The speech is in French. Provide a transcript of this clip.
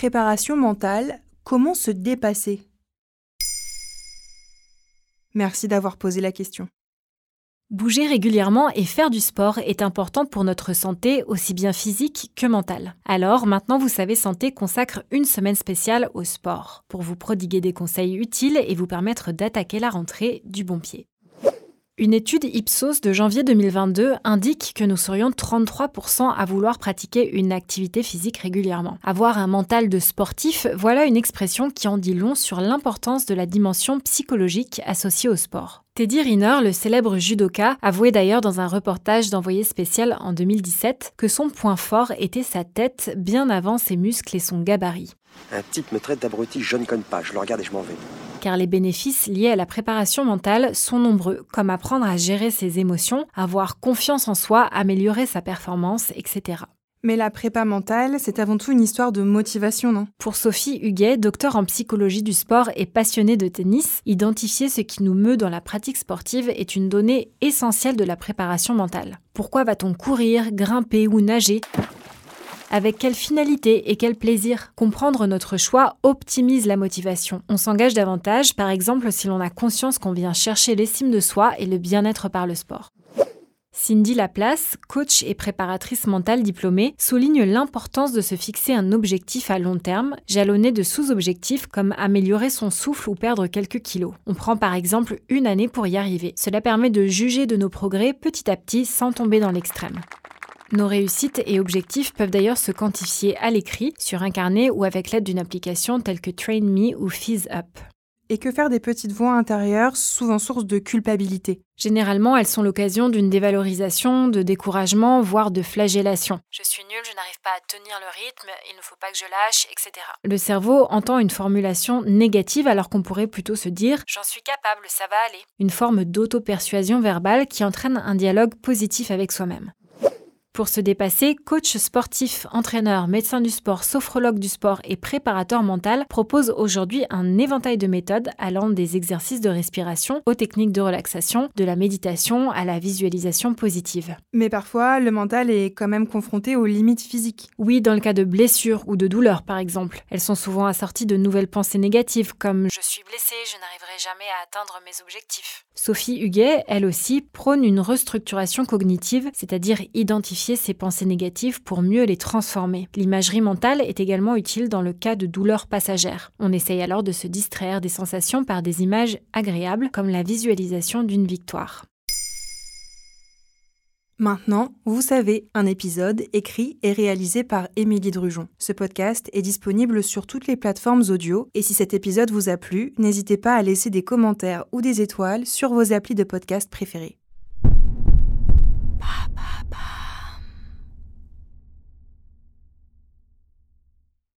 Préparation mentale, comment se dépasser? Merci d'avoir posé la question. Bouger régulièrement et faire du sport est important pour notre santé, aussi bien physique que mentale. Alors, maintenant vous savez Santé consacre une semaine spéciale au sport, pour vous prodiguer des conseils utiles et vous permettre d'attaquer la rentrée du bon pied. Une étude Ipsos de janvier 2022 indique que nous serions 33% à vouloir pratiquer une activité physique régulièrement. Avoir un mental de sportif, voilà une expression qui en dit long sur l'importance de la dimension psychologique associée au sport. Teddy Riner, le célèbre judoka, avouait d'ailleurs dans un reportage d'envoyé spécial en 2017 que son point fort était sa tête bien avant ses muscles et son gabarit. Un type me traite d'abruti, je ne connais pas, je le regarde et je m'en vais car les bénéfices liés à la préparation mentale sont nombreux, comme apprendre à gérer ses émotions, avoir confiance en soi, améliorer sa performance, etc. Mais la prépa mentale, c'est avant tout une histoire de motivation, non? Pour Sophie Huguet, docteur en psychologie du sport et passionnée de tennis, identifier ce qui nous meut dans la pratique sportive est une donnée essentielle de la préparation mentale. Pourquoi va-t-on courir, grimper ou nager? Avec quelle finalité et quel plaisir? Comprendre notre choix optimise la motivation. On s'engage davantage, par exemple si l'on a conscience qu'on vient chercher l'estime de soi et le bien-être par le sport. Cindy Laplace, coach et préparatrice mentale diplômée, souligne l'importance de se fixer un objectif à long terme, jalonné de sous-objectifs comme améliorer son souffle ou perdre quelques kilos. On prend par exemple une année pour y arriver. Cela permet de juger de nos progrès petit à petit sans tomber dans l'extrême. Nos réussites et objectifs peuvent d'ailleurs se quantifier à l'écrit, sur un carnet ou avec l'aide d'une application telle que Train Me ou Fizz Up. Et que faire des petites voix intérieures, souvent source de culpabilité Généralement, elles sont l'occasion d'une dévalorisation, de découragement, voire de flagellation. Je suis nulle, je n'arrive pas à tenir le rythme, il ne faut pas que je lâche, etc. Le cerveau entend une formulation négative alors qu'on pourrait plutôt se dire J'en suis capable, ça va aller. Une forme d'auto-persuasion verbale qui entraîne un dialogue positif avec soi-même. Pour se dépasser, coach sportif, entraîneur, médecin du sport, sophrologue du sport et préparateur mental propose aujourd'hui un éventail de méthodes allant des exercices de respiration aux techniques de relaxation, de la méditation à la visualisation positive. Mais parfois, le mental est quand même confronté aux limites physiques. Oui, dans le cas de blessures ou de douleurs par exemple. Elles sont souvent assorties de nouvelles pensées négatives comme Je suis blessée, je n'arriverai jamais à atteindre mes objectifs. Sophie Huguet, elle aussi, prône une restructuration cognitive, c'est-à-dire identifier ses pensées négatives pour mieux les transformer. L'imagerie mentale est également utile dans le cas de douleurs passagères. On essaye alors de se distraire des sensations par des images agréables comme la visualisation d'une victoire. Maintenant, vous savez, un épisode écrit et réalisé par Émilie Drujon. Ce podcast est disponible sur toutes les plateformes audio et si cet épisode vous a plu, n'hésitez pas à laisser des commentaires ou des étoiles sur vos applis de podcast préférés.